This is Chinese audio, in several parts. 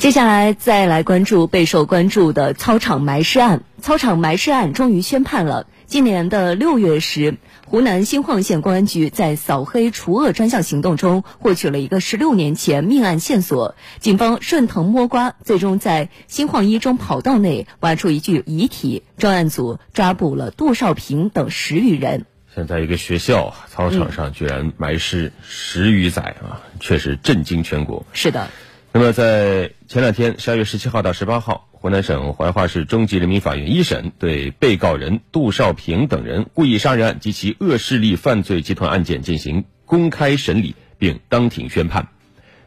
接下来再来关注备受关注的操场埋尸案。操场埋尸案终于宣判了。今年的六月时，湖南新晃县公安局在扫黑除恶专项行动中获取了一个十六年前命案线索。警方顺藤摸瓜，最终在新晃一中跑道内挖出一具遗体。专案组抓捕了杜少平等十余人。现在一个学校操场上居然埋尸十余载啊，确实震惊全国。是的。那么，在前两天，十二月十七号到十八号，湖南省怀化市中级人民法院一审对被告人杜少平等人故意杀人案及其恶势力犯罪集团案件进行公开审理，并当庭宣判。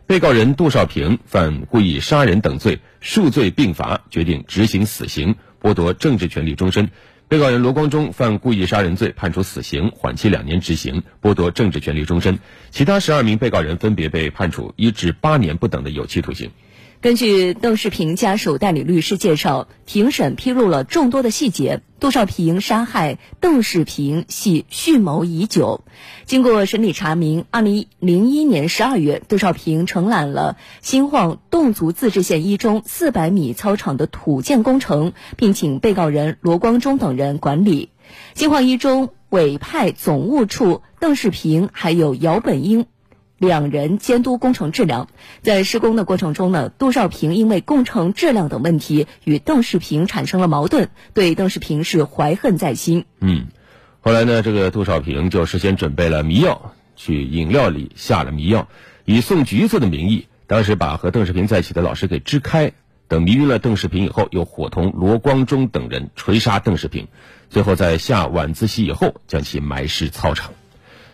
被告人杜少平犯故意杀人等罪，数罪并罚，决定执行死刑，剥夺政治权利终身。被告人罗光忠犯故意杀人罪，判处死刑，缓期两年执行，剥夺政治权利终身。其他十二名被告人分别被判处一至八年不等的有期徒刑。根据邓世平家属代理律师介绍，庭审披露了众多的细节。杜少平杀害邓世平系蓄谋已久。经过审理查明，二零零一年十二月，杜少平承揽了新晃侗族自治县一中四百米操场的土建工程，并请被告人罗光忠等人管理。新晃一中委派总务处邓世平还有姚本英。两人监督工程质量，在施工的过程中呢，杜少平因为工程质量等问题与邓世平产生了矛盾，对邓世平是怀恨在心。嗯，后来呢，这个杜少平就事先准备了迷药，去饮料里下了迷药，以送橘子的名义，当时把和邓世平在一起的老师给支开，等迷晕了邓世平以后，又伙同罗光忠等人锤杀邓世平，最后在下晚自习以后将其埋尸操场。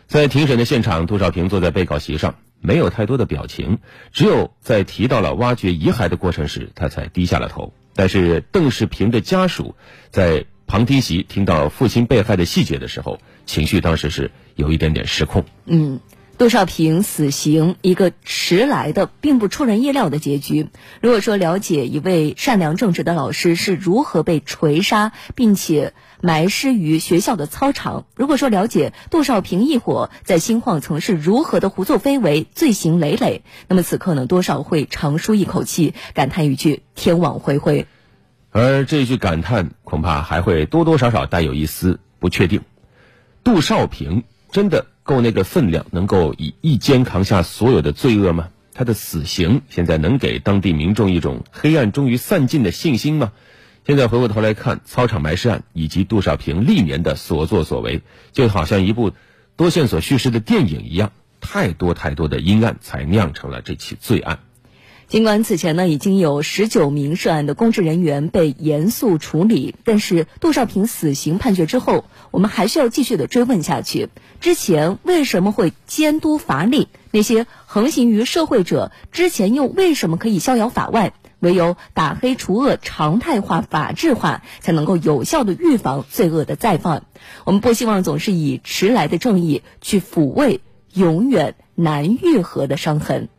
在庭审的现场，杜少平坐在被告席上，没有太多的表情，只有在提到了挖掘遗骸的过程时，他才低下了头。但是邓世平的家属在旁听席听到父亲被害的细节的时候，情绪当时是有一点点失控。嗯。杜少平死刑一个迟来的，并不出人意料的结局。如果说了解一位善良正直的老师是如何被锤杀，并且埋尸于学校的操场；如果说了解杜少平一伙在新晃曾是如何的胡作非为、罪行累累，那么此刻呢，多少会长舒一口气，感叹一句天网恢恢。而这句感叹，恐怕还会多多少少带有一丝不确定。杜少平真的？够那个分量，能够以一肩扛下所有的罪恶吗？他的死刑现在能给当地民众一种黑暗终于散尽的信心吗？现在回过头来看操场埋尸案以及杜少平历年的所作所为，就好像一部多线索叙事的电影一样，太多太多的阴暗才酿成了这起罪案。尽管此前呢已经有十九名涉案的公职人员被严肃处理，但是杜少平死刑判决之后，我们还需要继续的追问下去。之前为什么会监督乏力？那些横行于社会者之前又为什么可以逍遥法外？唯有打黑除恶、常态化、法治化，才能够有效的预防罪恶的再犯。我们不希望总是以迟来的正义去抚慰永远难愈合的伤痕。